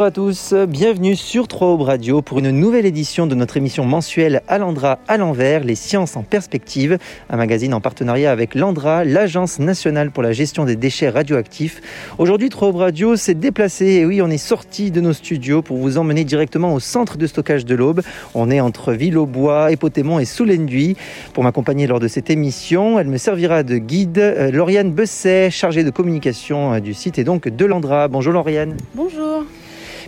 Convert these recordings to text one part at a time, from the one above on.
Bonjour à tous, bienvenue sur 3 Aubes Radio pour une nouvelle édition de notre émission mensuelle Alandra à l'envers, les sciences en perspective, un magazine en partenariat avec l'Andra, l'Agence nationale pour la gestion des déchets radioactifs. Aujourd'hui, 3 Aubes Radio s'est déplacé et oui, on est sorti de nos studios pour vous emmener directement au centre de stockage de l'Aube. On est entre Ville-au-Bois, Épotémont et Soulenduy. Pour m'accompagner lors de cette émission, elle me servira de guide. Euh, Lauriane Besset, chargée de communication euh, du site et donc de l'Andra. Bonjour Lauriane. Bonjour.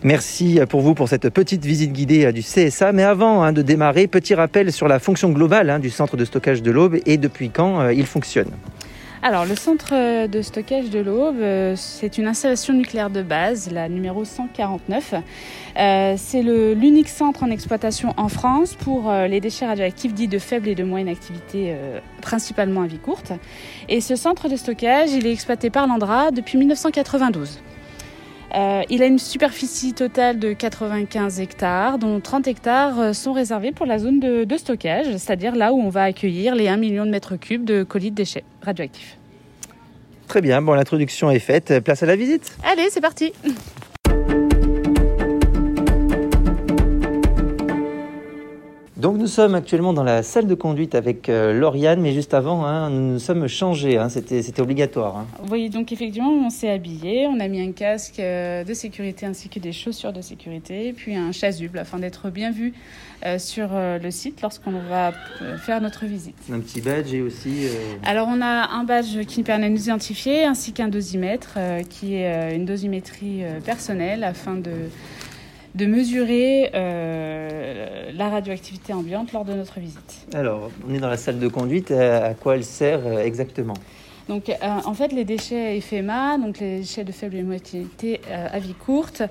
Merci pour vous pour cette petite visite guidée euh, du CSA. Mais avant hein, de démarrer, petit rappel sur la fonction globale hein, du centre de stockage de l'Aube et depuis quand euh, il fonctionne. Alors, le centre de stockage de l'Aube, euh, c'est une installation nucléaire de base, la numéro 149. c'est l'unique centre en exploitation en France pour les déchets radioactifs dits de faible et de moyenne activité, principalement à vie courte. Et ce centre de stockage, il est exploité par l'Andra depuis 1992. Euh, il a une superficie totale de 95 hectares, dont 30 hectares euh, sont réservés pour la zone de, de stockage, c'est-à-dire là où on va accueillir les 1 million de mètres cubes de colis de déchets radioactifs. Très bien, bon, l'introduction est faite. Place à la visite. Allez, c'est parti. Donc nous sommes actuellement dans la salle de conduite avec euh, Lauriane, mais juste avant, hein, nous nous sommes changés, hein, c'était obligatoire. Hein. Oui, donc effectivement, on s'est habillé, on a mis un casque euh, de sécurité ainsi que des chaussures de sécurité, puis un chasuble afin d'être bien vu euh, sur le site lorsqu'on va faire notre visite. Un petit badge et aussi... Alors on a un badge qui nous permet de nous identifier, ainsi qu'un dosimètre, qui est une dosimétrie personnelle afin de de mesurer euh, la radioactivité ambiante lors de notre visite. Alors, on est dans la salle de conduite. À quoi elle sert euh, exactement? Donc, euh, en fait, les déchets FMA, donc les déchets de faible émotivité à vie courte,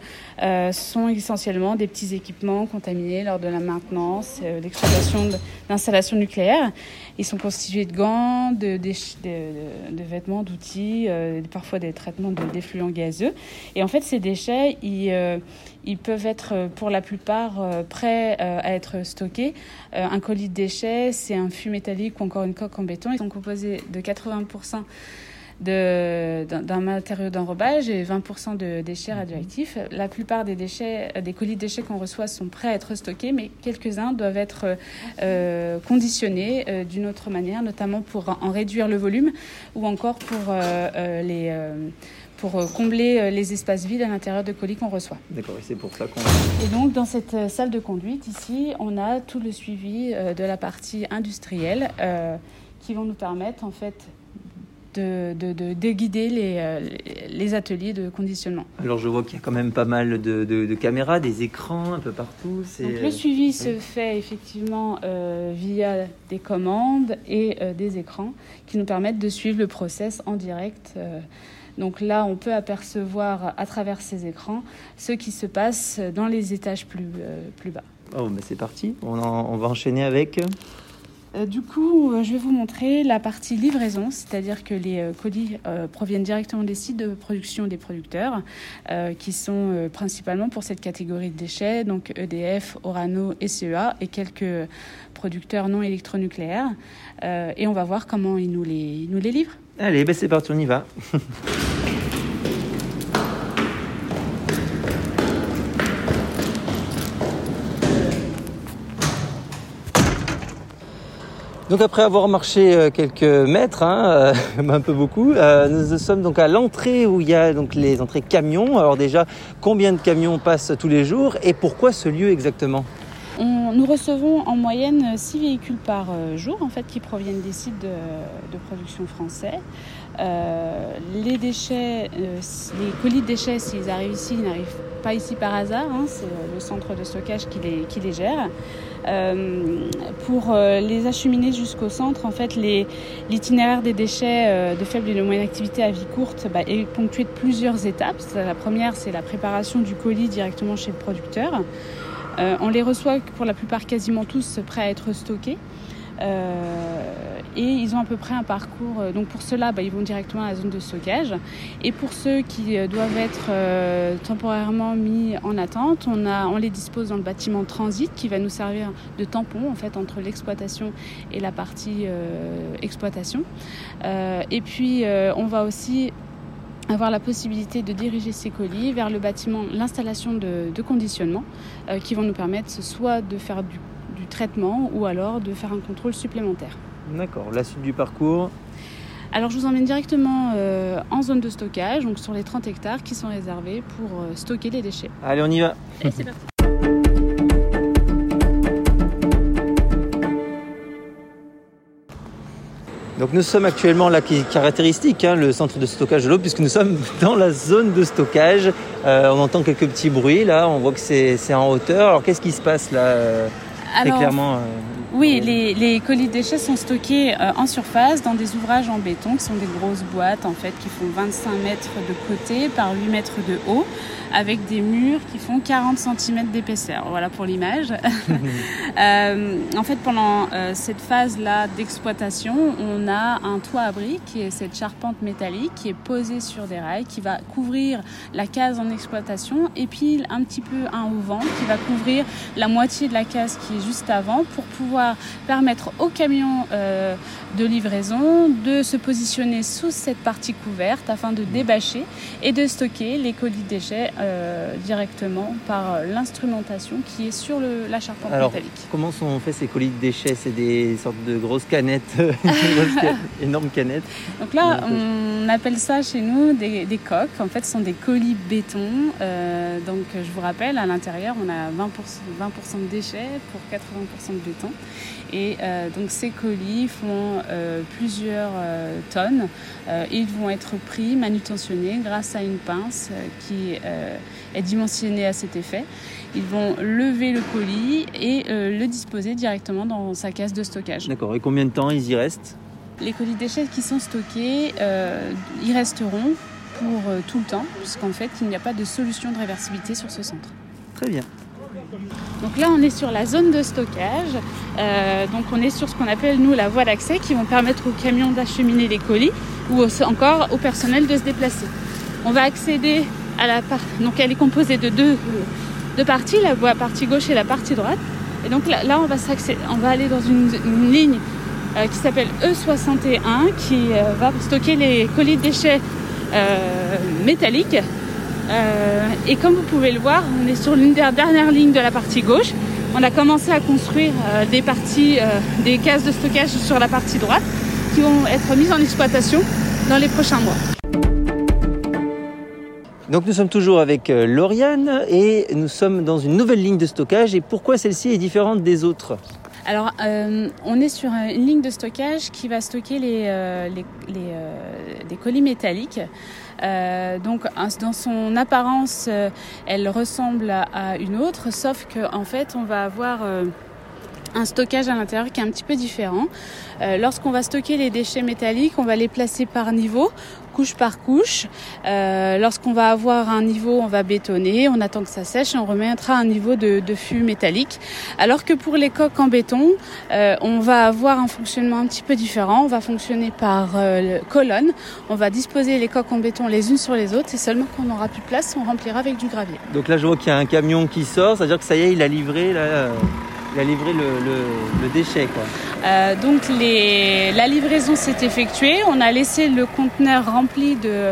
sont essentiellement des petits équipements contaminés lors de la maintenance, l'exploitation d'installations nucléaires. Ils sont constitués de gants, de, de, vêtements, d'outils, parfois des traitements de défluents gazeux. Et en fait, ces déchets, ils ils peuvent être euh, pour la plupart euh, prêts euh, à être stockés. Un colis de déchets, c'est un fût métallique ou encore une coque en béton. Ils sont composés de 80% d'un matériau d'enrobage et 20% de déchets radioactifs. La plupart des déchets, des colis de déchets qu'on reçoit sont prêts à être stockés, mais quelques-uns doivent être conditionnés d'une autre manière, notamment pour en réduire le volume ou encore pour les pour euh, combler euh, les espaces vides à l'intérieur de colis qu'on reçoit. D'accord, et c'est pour ça qu'on... Et donc, dans cette euh, salle de conduite, ici, on a tout le suivi de la partie industrielle qui vont nous permettre, en fait, de, de, de, guider les, les, ateliers de conditionnement. Alors je vois qu'il y a quand même pas mal de, de caméras, des écrans un peu partout. Donc, le suivi se fait effectivement via des commandes et des écrans qui nous permettent de suivre le process en direct. Donc là, on peut apercevoir à travers ces écrans ce qui se passe dans les étages plus, euh, plus bas. Oh, mais c'est parti, on, on, va enchaîner avec... Euh, du coup, euh, je vais vous montrer la partie livraison, c'est-à-dire que les colis proviennent directement des sites de production des producteurs, qui sont principalement pour cette catégorie de déchets, donc EDF, Orano et CEA, et quelques producteurs non électronucléaires. et on va voir comment ils nous les, nous les livrent. Allez, ben c'est parti, on y va. Donc après avoir marché euh, quelques mètres, hein, euh, un peu beaucoup, euh, nous sommes donc à l'entrée où il y a donc les entrées camions. Alors déjà, combien de camions passent tous les jours et pourquoi ce lieu exactement? Nous recevons en moyenne 6 véhicules par euh, jour en fait, qui proviennent des sites de, production français. Euh, euh, les colis de déchets, s'ils arrivent ici, ils n'arrivent pas ici par hasard. Hein, c'est le centre de stockage qui les, qui les gère. pour les acheminer jusqu'au centre, en fait, l'itinéraire des déchets de faible et de moyenne activité à vie courte bah, est ponctué de plusieurs étapes. La première, c'est la préparation du colis directement chez le producteur. Euh, on les reçoit pour la plupart quasiment tous prêts à être stockés. Euh, et ils ont à peu près un parcours. Euh, donc pour ceux-là, bah, ils vont directement à la zone de stockage. Et pour ceux qui doivent être temporairement mis en attente, on, les dispose dans le bâtiment transit qui va nous servir de tampon en fait entre l'exploitation et la partie exploitation. et puis on va aussi avoir la possibilité de diriger ces colis vers le bâtiment, l'installation de, conditionnement qui vont nous permettre soit de faire du, du, traitement ou alors de faire un contrôle supplémentaire. D'accord, la suite du parcours alors je vous emmène directement en zone de stockage, donc sur les 30 hectares qui sont réservés pour stocker les déchets. Allez, on y va. Et c'est parti. Donc nous sommes actuellement là, qui est caractéristique, hein, le centre de stockage de l'eau, puisque nous sommes dans la zone de stockage. Euh, on entend quelques petits bruits là, on voit que c'est en hauteur. Alors qu'est-ce qui se passe là Alors, clairement, euh, Oui, les, les, colis de déchets sont stockés euh, en surface dans des ouvrages en béton qui sont des grosses boîtes en fait qui font 25 mètres de côté par 8 mètres de haut avec des murs qui font 40 cm d'épaisseur. Voilà pour l'image. euh, en fait, pendant euh, cette phase-là d'exploitation, on a un toit abri qui est cette charpente métallique qui est posée sur des rails, qui va couvrir la case en exploitation et puis un petit peu un auvent qui va couvrir la moitié de la case qui est juste avant pour pouvoir permettre au camion euh, de livraison de se positionner sous cette partie couverte afin de débâcher et de stocker les colis de déchets euh, directement par l'instrumentation qui est sur le, la charpente Alors, métallique. Comment sont faits ces colis de déchets? C'est des sortes de grosses canettes, énormes canettes. Donc là, on appelle ça chez nous des, des, coques. En fait, ce sont des colis béton. Euh, donc, je vous rappelle, à l'intérieur, on a 20%, 20 de déchets pour 80% de béton. Et euh, donc ces colis font euh, plusieurs euh, tonnes. Ils vont être pris, manutentionnés grâce à une pince qui est dimensionnée à cet effet. Ils vont lever le colis et le disposer directement dans sa caisse de stockage. D'accord. Et combien de temps ils y restent? Les colis déchets qui sont stockés, y resteront pour tout le temps, puisqu'en fait, il n'y a pas de solution de réversibilité sur ce centre. Très bien. Donc là, on est sur la zone de stockage. Euh, donc on est sur ce qu'on appelle, nous, la voie d'accès qui vont permettre aux camions d'acheminer les colis ou encore au personnel de se déplacer. On va accéder à la partie... Donc elle est composée de deux, parties, la voie partie gauche et la partie droite. Et donc là, on, va on va aller dans une, ligne euh, qui s'appelle E61 qui euh, va stocker les colis de déchets métalliques euh, et comme vous pouvez le voir, on est sur l'une des dernières lignes de la partie gauche. On a commencé à construire euh, des parties, euh, des cases de stockage sur la partie droite qui vont être mises en exploitation dans les prochains mois. Donc nous sommes toujours avec Lauriane et nous sommes dans une nouvelle ligne de stockage. Et pourquoi celle-ci est différente des autres? Alors, euh, on est sur une ligne de stockage qui va stocker les, euh, euh, des colis métalliques. Donc, dans son apparence, elle ressemble à une autre, sauf qu'en en fait, on va avoir un stockage à l'intérieur qui est un petit peu différent. Lorsqu'on va stocker les déchets métalliques, on va les placer par niveau, couche par couche. Euh, Lorsqu'on va avoir un niveau, on va bétonner, on attend que ça sèche on remettra un niveau de, de fût métallique. Alors que pour les coques en béton, euh, on va avoir un fonctionnement un petit peu différent. On va fonctionner par euh, colonne. On va disposer les coques en béton les unes sur les autres et seulement quand on n'aura plus de place, on remplira avec du gravier. Donc là, je vois qu'il y a un camion qui sort, c'est-à-dire que ça y est, il a livré là il a livré le, le, le déchet. Quoi. Euh, donc les, la livraison s'est effectuée. On a laissé le conteneur rempli de,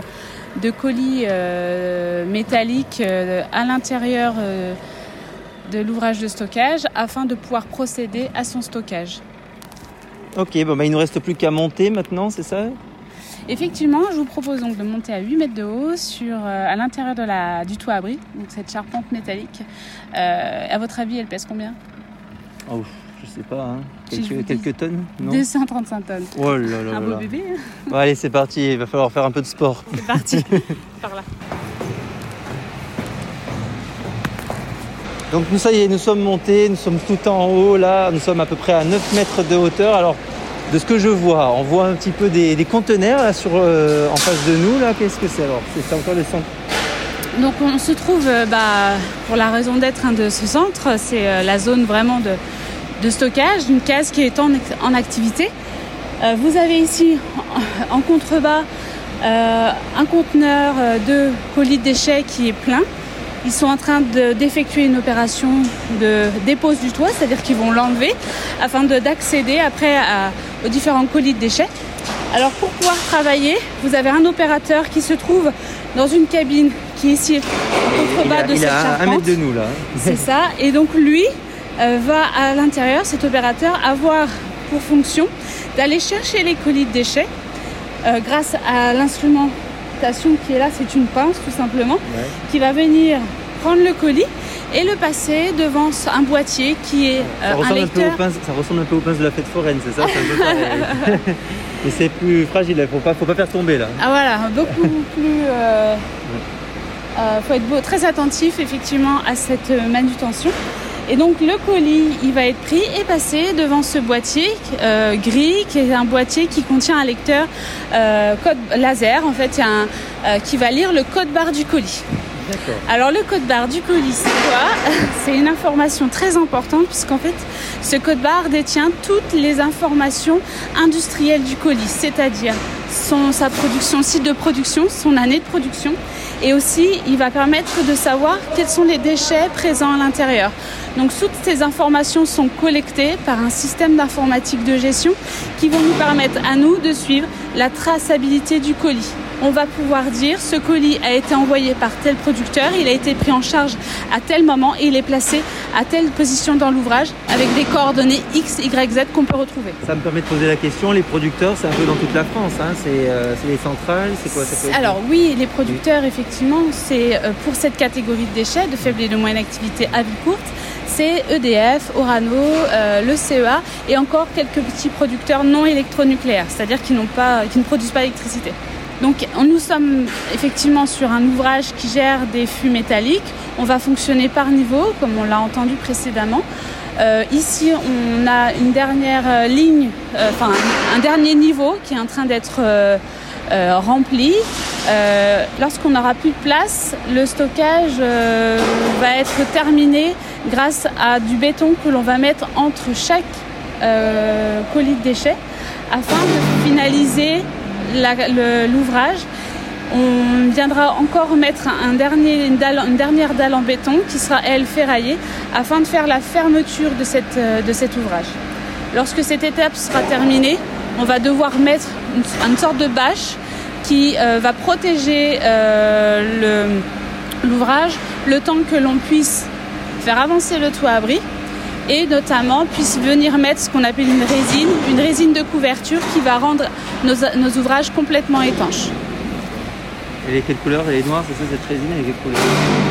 de colis euh, métalliques euh, à l'intérieur de l'ouvrage de stockage afin de pouvoir procéder à son stockage. Ok, bon bah, il ne nous reste plus qu'à monter maintenant, c'est ça? Effectivement, je vous propose donc de monter à 8 mètres de haut sur, euh, à l'intérieur de la, du toit abri, donc cette charpente métallique. Euh, à votre avis, elle pèse combien? Oh, je sais pas, hein. quelques, quelques tonnes non 235 tonnes. Oh là là Un beau là. bébé. hein. Bon, allez, c'est parti, il va falloir faire un peu de sport. C'est parti. Par là. Donc nous, ça y est, nous sommes montés, nous sommes tout en haut, là, nous sommes à peu près à 9 mètres de hauteur. Alors, de ce que je vois, on voit un petit peu des, des conteneurs là, sur, euh, en face de nous, là, qu'est-ce que c'est alors? C'est encore le centre Donc on se trouve, euh, bah, pour la raison d'être hein, de ce centre, c'est euh, la zone vraiment de, stockage, une case qui est en, activité. Euh, vous avez ici en, contrebas un conteneur de colis de déchets qui est plein. Ils sont en train de- d'effectuer une opération de dépose du toit, c'est-à-dire qu'ils vont l'enlever afin de- d'accéder après aux différents colis de déchets. Alors pour pouvoir travailler, vous avez un opérateur qui se trouve dans une cabine qui est ici au contrebas de il cette a un charpente. mètre de nous là. C'est ça. Et donc lui euh, va à l'intérieur, cet opérateur, avoir pour fonction d'aller chercher les colis de déchets euh, grâce à l'instrumentation qui est là, c'est une pince tout simplement, Ouais. qui va venir prendre le colis et le passer devant un boîtier qui est Ça, euh, un ressemble un peu aux pinces, ça ressemble un peu aux pinces de la fête foraine, c'est ça un pareil. Mais c'est plus fragile, il faut pas, faut pas faire tomber là. Ah voilà, beaucoup plus. euh, euh, faut être très attentif effectivement à cette euh, manutention. Et donc le colis, il va être pris et passé devant ce boîtier euh, gris, qui est un boîtier qui contient un lecteur euh, code laser. En fait, il y a un, euh, qui va lire le code barre du colis. Alors le code barre du colis, c'est quoi? C'est une information très importante puisqu'en fait, ce code barre détient toutes les informations industrielles du colis, c'est-à-dire son, sa production, site de production, son année de production, et aussi il va permettre de savoir quels sont les déchets présents à l'intérieur. Donc toutes ces informations sont collectées par un système d'informatique de gestion qui vont nous permettre à nous de suivre la traçabilité du colis. On va pouvoir dire ce colis a été envoyé par tel producteur, il a été pris en charge à tel moment et il est placé à telle position dans l'ouvrage avec des coordonnées X, Y, Z qu'on peut retrouver. Ça me permet de poser la question, les producteurs, c'est un peu dans toute la France, hein. c'est euh, c'est les centrales, c'est quoi ça Alors oui, les producteurs, effectivement, c'est euh, pour cette catégorie de déchets de faible et de moyenne activité à vie courte, c'est EDF, Orano, euh, le CEA et encore quelques petits producteurs non électronucléaires, c'est-à-dire qui, n'ont pas, qui ne produisent pas d'électricité. Donc on- nous sommes effectivement sur un ouvrage qui gère des flux métalliques. On va fonctionner par niveau, comme on l'a entendu précédemment. Euh, ici, on a une dernière euh, ligne, euh, enfin un, dernier niveau qui est en train d'être rempli. Lorsqu'on n'aura plus de place, le stockage va être terminé grâce à du béton que l'on va mettre entre chaque colis de déchets afin de finaliser l'ouvrage. On viendra encore mettre une, dernière dalle en béton qui sera elle ferraillée afin de faire la fermeture de, euh, cet ouvrage. Lorsque cette étape sera terminée, on va devoir mettre une, sorte de bâche qui euh, va protéger euh, le- l'ouvrage le temps que l'on puisse faire avancer le toit abri et notamment puisse venir mettre ce qu'on appelle une résine, une résine de couverture qui va rendre nos, nos ouvrages complètement étanches. Elle est quelle couleur? Elle est noire, c'est ça cette résine Elle est quelle couleur?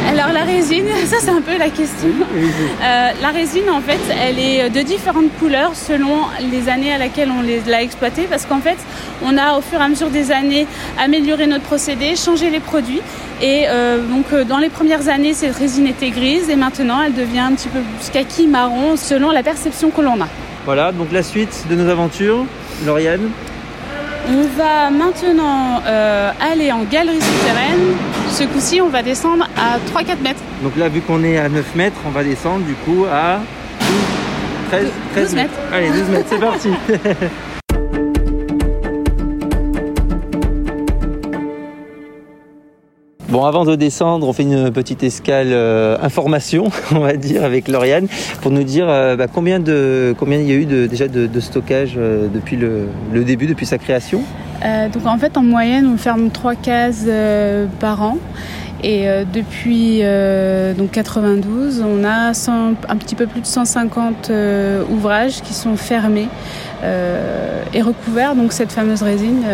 Alors la résine, ça c'est un peu la question. Euh, la résine en fait, elle est de différentes couleurs selon les années à laquelle on l'a exploitée parce qu'en fait, on a au fur et à mesure des années amélioré notre procédé, changé les produits et euh, donc euh, dans les premières années, cette résine était grise et maintenant elle devient un petit peu plus kaki marron selon la perception que l'on a. Voilà, donc la suite de nos aventures, Lauriane. On va maintenant euh, aller en galerie souterraine. Ce coup-ci, on va descendre à 3-4 mètres. Donc là, vu qu'on est à 9 mètres, on va descendre du coup à 12, 13, 13 12 mètres. Allez, 12 mètres, c'est parti. Avant de descendre, on fait une petite escale euh, information, on va dire, avec Lauriane, pour nous dire euh, bah, combien, de, combien il y a eu déjà de, stockage euh, depuis le, début, depuis sa création? Donc en fait, en moyenne, on ferme 3 cases par an. Et depuis donc 92, on a 100 un petit peu plus de 150 euh, ouvrages qui sont fermés et recouverts. Donc cette fameuse résine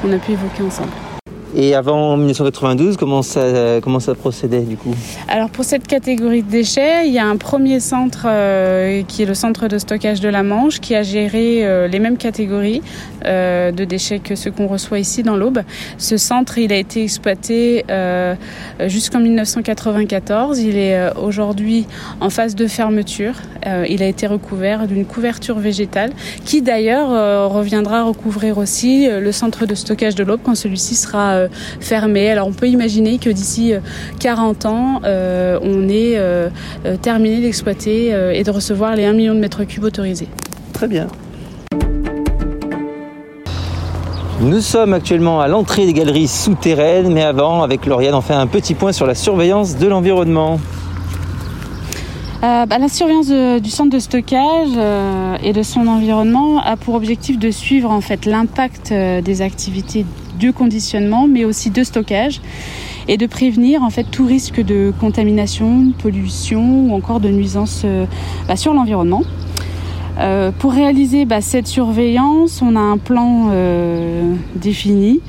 qu'on a pu évoquer ensemble. Et avant 1992, comment ça, comment ça procédait du coup? Alors pour cette catégorie de déchets, il y a un premier centre euh, qui est le centre de stockage de la Manche qui a géré euh, les mêmes catégories euh, de déchets que ceux qu'on reçoit ici dans l'Aube. Ce centre, il a été exploité jusqu'en 1994. Il est aujourd'hui en phase de fermeture. Il a été recouvert d'une couverture végétale qui d'ailleurs reviendra recouvrir aussi le centre de stockage de l'Aube quand celui-ci sera euh, fermé. Alors on peut imaginer que d'ici euh, 40 ans, euh, on ait euh, euh, terminé d'exploiter euh, et de recevoir les 1 million de mètres cubes autorisés. Très bien. Nous sommes actuellement à l'entrée des galeries souterraines, mais avant, avec Lauriane, on fait un petit point sur la surveillance de l'environnement. bah, La surveillance du centre de stockage et de son environnement a pour objectif de suivre en fait l'impact des activités du conditionnement, mais aussi de stockage et de prévenir en fait tout risque de contamination, de pollution ou encore de nuisance bah, sur l'environnement. Euh, pour réaliser bah, cette surveillance, on a un plan euh, défini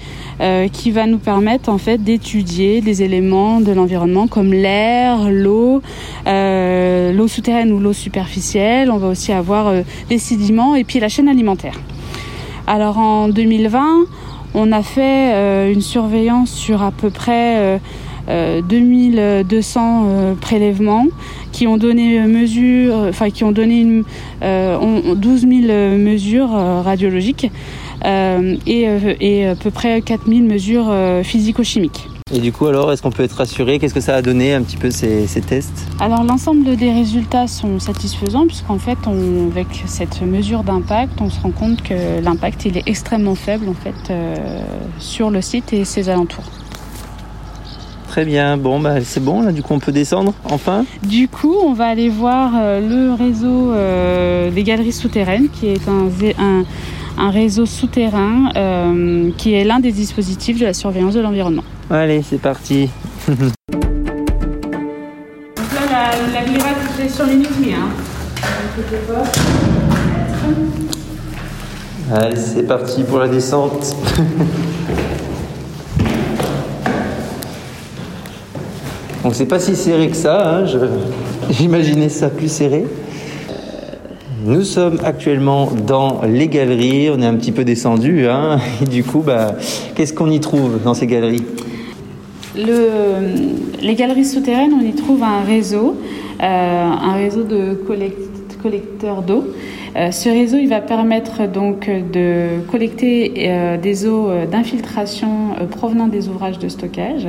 euh, qui va nous permettre en fait d'étudier des éléments de l'environnement comme l'air, l'eau, l'eau souterraine ou l'eau superficielle. On va aussi avoir les sédiments et puis la chaîne alimentaire. Alors en 2020, on a fait une surveillance sur à peu près 2200 prélèvements qui ont donné mesure, enfin qui ont donné une, 12 euh, 000 mesures euh, radiologiques euh, et, à peu près 4 000 mesures physico-chimiques. Et du coup, alors, est-ce qu'on peut être rassuré? Qu'est-ce que ça a donné un petit peu ces, tests? Alors, l'ensemble des résultats sont satisfaisants puisqu'en fait, on, avec cette mesure d'impact, on se rend compte que l'impact il est extrêmement faible en fait sur le site et ses alentours. Très bien, bon bah c'est bon là du coup on peut descendre enfin? Du coup on va aller voir euh, le réseau euh, des galeries souterraines qui est un, un, réseau souterrain euh, qui est l'un des dispositifs de la surveillance de l'environnement. Allez c'est parti Donc là la, la est sur les hein. Allez c'est parti pour la descente Donc c'est pas si serré que ça, hein, j'imaginais ça plus serré. Nous sommes actuellement dans les galeries, on est un petit peu descendu, hein, et du coup, bah, qu'est-ce qu'on y trouve dans ces galeries? Les galeries souterraines, on y trouve un réseau, euh, un réseau de collecteurs d'eau. Euh, ce réseau, il va permettre donc de collecter euh, des eaux d'infiltration provenant des ouvrages de stockage.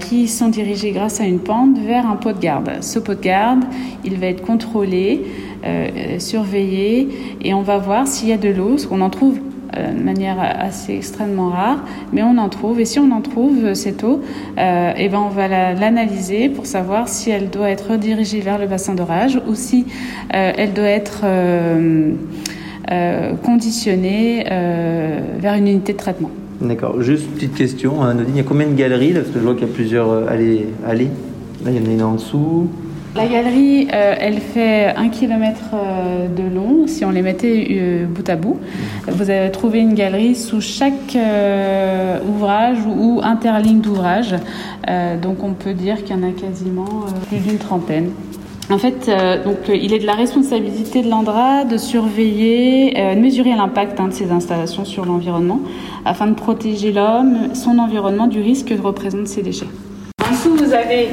Qui sont dirigés grâce à une pente vers un pot de garde. Ce pot de garde, il va être contrôlé, surveillé et on va voir s'il y a de l'eau, qu'on en trouve euh, de manière assez extrêmement rare, mais on en trouve. Et si on en trouve cette eau, euh, et eh ben on va l'analyser pour savoir si elle doit être redirigée vers le bassin d'orage ou si elle doit être conditionnée vers une unité de traitement. D'accord. Juste une petite question, hein, il y a combien de galeries Parce que je vois qu'il y a plusieurs euh, allées, allées. Là, il y en a une en dessous. La galerie, euh, elle fait un kilomètre euh, de long. Si on les mettait bout à bout, vous allez trouver une galerie sous chaque ouvrage ou, interligne d'ouvrage. donc on peut dire qu'il y en a quasiment plus d'une trentaine. En fait, euh, donc, euh, il est de la responsabilité de l'ANDRA de surveiller, euh, de mesurer l'impact hein, de ces installations sur l'environnement afin de protéger l'homme, son environnement du risque que représentent ces déchets. En dessous, vous avez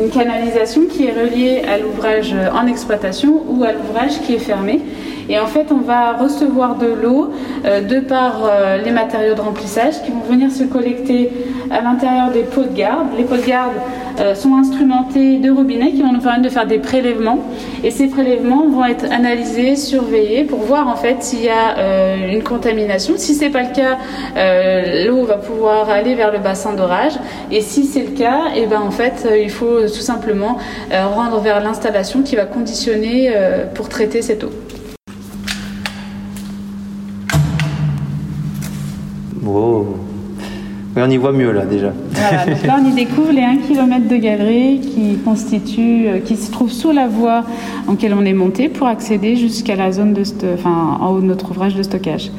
une canalisation qui est reliée à l'ouvrage en exploitation ou à l'ouvrage qui est fermé. Et en fait, on va recevoir de l'eau de par les matériaux de remplissage qui vont venir se collecter à l'intérieur des pots de garde. Les pots de garde euh, sont instrumentés de robinets qui vont nous permettre de faire des prélèvements. Et ces prélèvements vont être analysés, surveillés pour voir en fait s'il y a euh, une contamination. Si c'est pas le cas, euh, l'eau va pouvoir aller vers le bassin d'orage. Et si c'est le cas, et eh ben en fait, il faut tout simplement rendre vers l'installation qui va conditionner pour traiter cette eau. Mais on y voit mieux là déjà. là on y découvre les 1 km de galerie qui constitue, euh, qui se trouve sous la voie en laquelle on est monté pour accéder jusqu'à la zone de, enfin, en haut de notre ouvrage de stockage.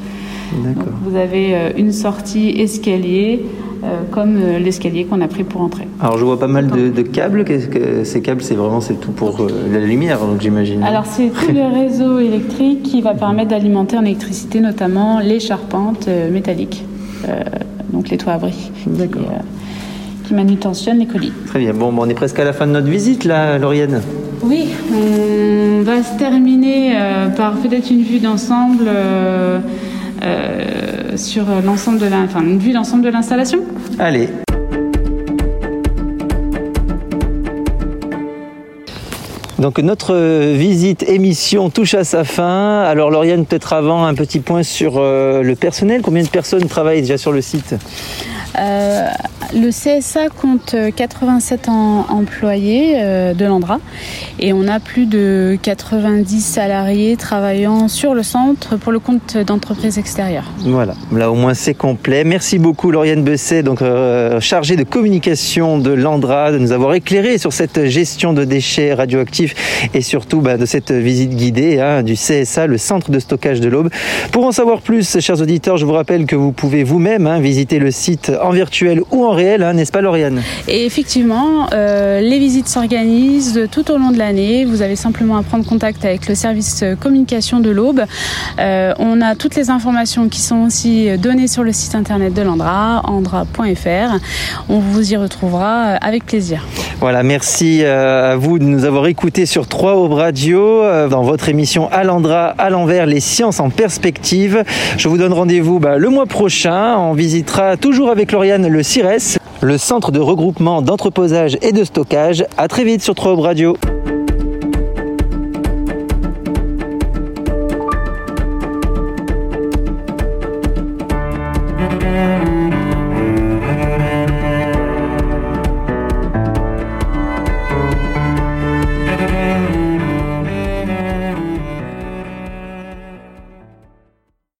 D'accord. vous avez euh, une sortie escalier, euh, comme l'escalier qu'on a pris pour entrer. Alors je vois pas mal de, câbles. Que ces câbles, c'est vraiment c'est tout pour la lumière, donc j'imagine. Alors c'est tout le réseau électrique qui va permettre d'alimenter en électricité notamment les charpentes métalliques donc les toits abris. D'accord. Qui, euh, qui manutentionnent les colis. Très bien. Bon, on est presque à la fin de notre visite là, Lauriane. Oui, on va se terminer euh, par peut-être une vue d'ensemble euh, sur l'ensemble de la, enfin une vue d'ensemble de l'installation. Allez. Donc notre visite émission touche à sa fin. Alors Lauriane, peut-être avant un petit point sur euh, le personnel. Combien de personnes travaillent déjà sur le site? Euh, le CSA compte 87 employés de l'Andra et on a plus de 90 salariés travaillant sur le centre pour le compte d'entreprises extérieures. Voilà, là au moins c'est complet. Merci beaucoup Lauriane Besset, donc chargée de communication de l'Andra, de nous avoir éclairé sur cette gestion de déchets radioactifs et surtout bah, de cette visite guidée hein, du CSA, le centre de stockage de l'Aube. Pour en savoir plus, chers auditeurs, je vous rappelle que vous pouvez vous-même hein, visiter le site en virtuel ou en réel, hein, n'est-ce pas Lauriane? Et effectivement, euh, les visites s'organisent tout au long de l'année. Vous avez simplement à prendre contact avec le service communication de l'Aube. Euh, on a toutes les informations qui sont aussi données sur le site internet de l'Andra, andra.fr. On vous y retrouvera avec plaisir. Voilà, merci euh, à vous de nous avoir écoutés sur 3 Aube Radio dans votre émission Alandra à l'envers, les sciences en perspective. Je vous donne rendez-vous bah, le mois prochain. On visitera toujours avec Lauriane le CIRES, le centre de regroupement d'entreposage et de stockage. À très vite sur 3 Radio. Radio.